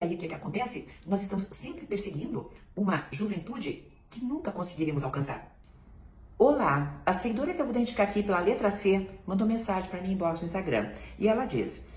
aí o que, que acontece? Nós estamos sempre perseguindo uma juventude que nunca conseguiremos alcançar. Olá, a seguidora que eu vou identificar aqui pela letra C mandou mensagem para mim em box no Instagram e ela diz: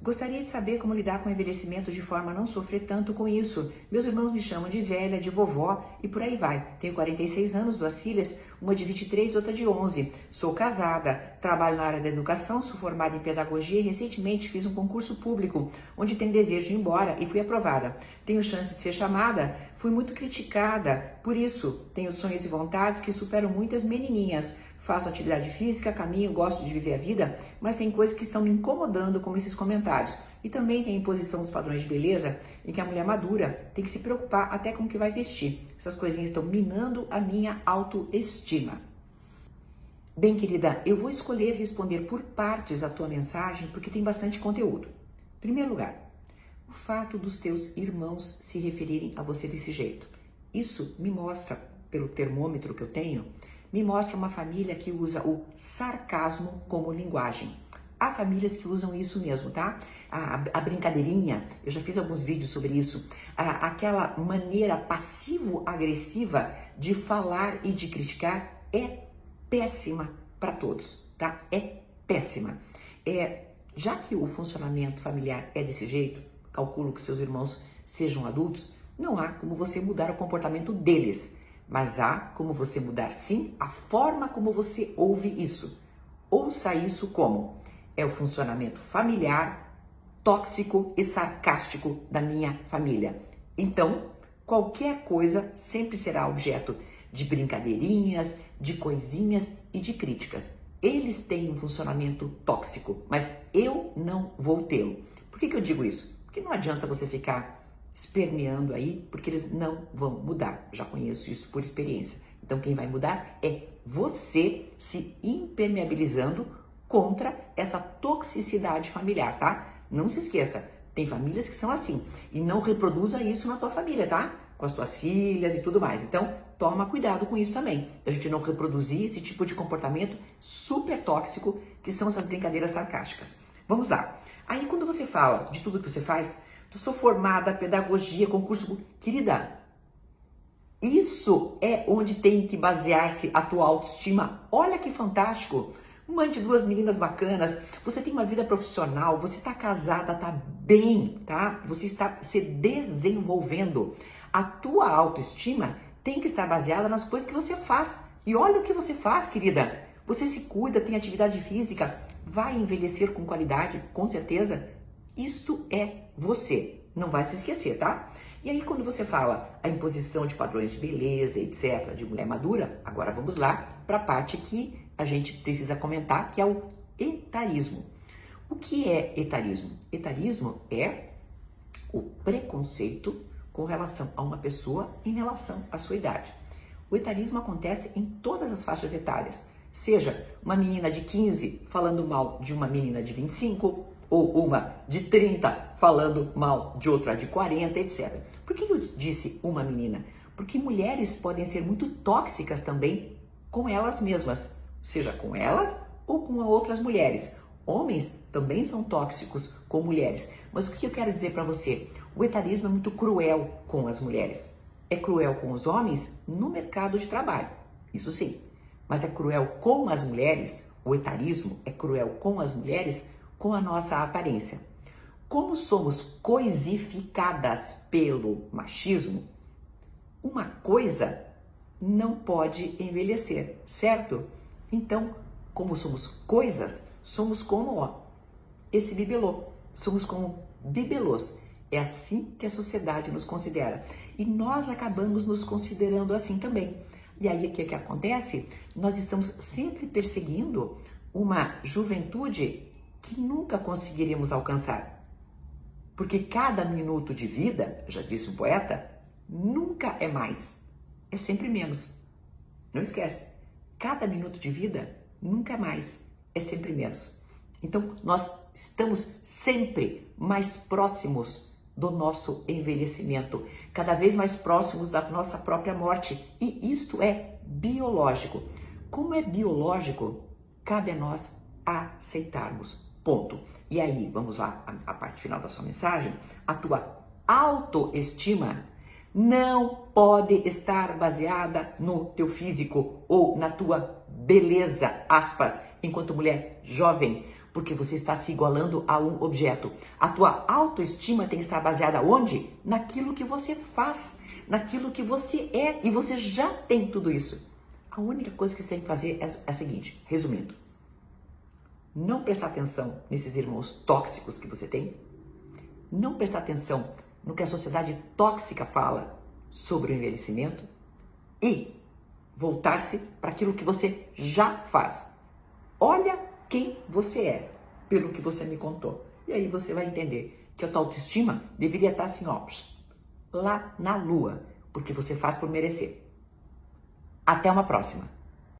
Gostaria de saber como lidar com o envelhecimento de forma a não sofrer tanto com isso. Meus irmãos me chamam de velha, de vovó e por aí vai. Tenho 46 anos, duas filhas, uma de 23 e outra de 11. Sou casada, trabalho na área da educação, sou formada em pedagogia e recentemente fiz um concurso público onde tenho desejo de ir embora e fui aprovada. Tenho chance de ser chamada, fui muito criticada, por isso tenho sonhos e vontades que superam muitas menininhas faço atividade física, caminho, gosto de viver a vida, mas tem coisas que estão me incomodando, como esses comentários. E também tem a imposição dos padrões de beleza, em que a mulher madura tem que se preocupar até com o que vai vestir. Essas coisinhas estão minando a minha autoestima. Bem, querida, eu vou escolher responder por partes a tua mensagem porque tem bastante conteúdo. Em primeiro lugar, o fato dos teus irmãos se referirem a você desse jeito. Isso me mostra, pelo termômetro que eu tenho, me mostra uma família que usa o sarcasmo como linguagem. Há famílias que usam isso mesmo, tá? A, a brincadeirinha, eu já fiz alguns vídeos sobre isso, a, aquela maneira passivo-agressiva de falar e de criticar é péssima para todos, tá? É péssima. É, já que o funcionamento familiar é desse jeito, calculo que seus irmãos sejam adultos, não há como você mudar o comportamento deles mas há como você mudar sim a forma como você ouve isso. Ouça isso como é o funcionamento familiar, tóxico e sarcástico da minha família. Então, qualquer coisa sempre será objeto de brincadeirinhas, de coisinhas e de críticas. Eles têm um funcionamento tóxico, mas eu não vou tê-lo. Por que, que eu digo isso? Porque não adianta você ficar esperneando aí, porque eles não vão mudar. Já conheço isso por experiência. Então, quem vai mudar é você se impermeabilizando contra essa toxicidade familiar, tá? Não se esqueça, tem famílias que são assim. E não reproduza isso na tua família, tá? Com as tuas filhas e tudo mais. Então, toma cuidado com isso também. A gente não reproduzir esse tipo de comportamento super tóxico que são essas brincadeiras sarcásticas. Vamos lá. Aí, quando você fala de tudo que você faz, eu sou formada, pedagogia, concurso. Querida, isso é onde tem que basear-se a tua autoestima. Olha que fantástico! Mãe de duas meninas bacanas, você tem uma vida profissional, você está casada, está bem, tá? Você está se desenvolvendo. A tua autoestima tem que estar baseada nas coisas que você faz. E olha o que você faz, querida. Você se cuida, tem atividade física, vai envelhecer com qualidade, com certeza. Isto é você. Não vai se esquecer, tá? E aí, quando você fala a imposição de padrões de beleza, etc., de mulher madura, agora vamos lá para a parte que a gente precisa comentar, que é o etarismo. O que é etarismo? Etarismo é o preconceito com relação a uma pessoa em relação à sua idade. O etarismo acontece em todas as faixas etárias, seja uma menina de 15 falando mal de uma menina de 25, ou uma de 30 falando mal de outra de 40, etc. Por que eu disse uma menina? Porque mulheres podem ser muito tóxicas também com elas mesmas, seja com elas ou com outras mulheres. Homens também são tóxicos com mulheres. Mas o que eu quero dizer para você? O etarismo é muito cruel com as mulheres. É cruel com os homens no mercado de trabalho, isso sim. Mas é cruel com as mulheres, o etarismo é cruel com as mulheres com a nossa aparência. Como somos coisificadas pelo machismo, uma coisa não pode envelhecer, certo? Então, como somos coisas, somos como ó, esse bibelô, somos como bibelôs. É assim que a sociedade nos considera. E nós acabamos nos considerando assim também. E aí o que, que acontece? Nós estamos sempre perseguindo uma juventude que nunca conseguiríamos alcançar. Porque cada minuto de vida, já disse o poeta, nunca é mais, é sempre menos. Não esquece, cada minuto de vida nunca é mais, é sempre menos. Então, nós estamos sempre mais próximos do nosso envelhecimento, cada vez mais próximos da nossa própria morte. E isto é biológico. Como é biológico, cabe a nós aceitarmos. Ponto. E aí, vamos lá, a, parte final da sua mensagem, a tua autoestima não pode estar baseada no teu físico ou na tua beleza, aspas, enquanto mulher jovem, porque você está se igualando a um objeto. A tua autoestima tem que estar baseada onde? Naquilo que você faz, naquilo que você é, e você já tem tudo isso. A única coisa que você tem que fazer é, é a seguinte, resumindo. Não prestar atenção nesses irmãos tóxicos que você tem. Não prestar atenção no que a sociedade tóxica fala sobre o envelhecimento. E voltar-se para aquilo que você já faz. Olha quem você é, pelo que você me contou. E aí você vai entender que a tua autoestima deveria estar assim, ó, lá na lua, porque você faz por merecer. Até uma próxima.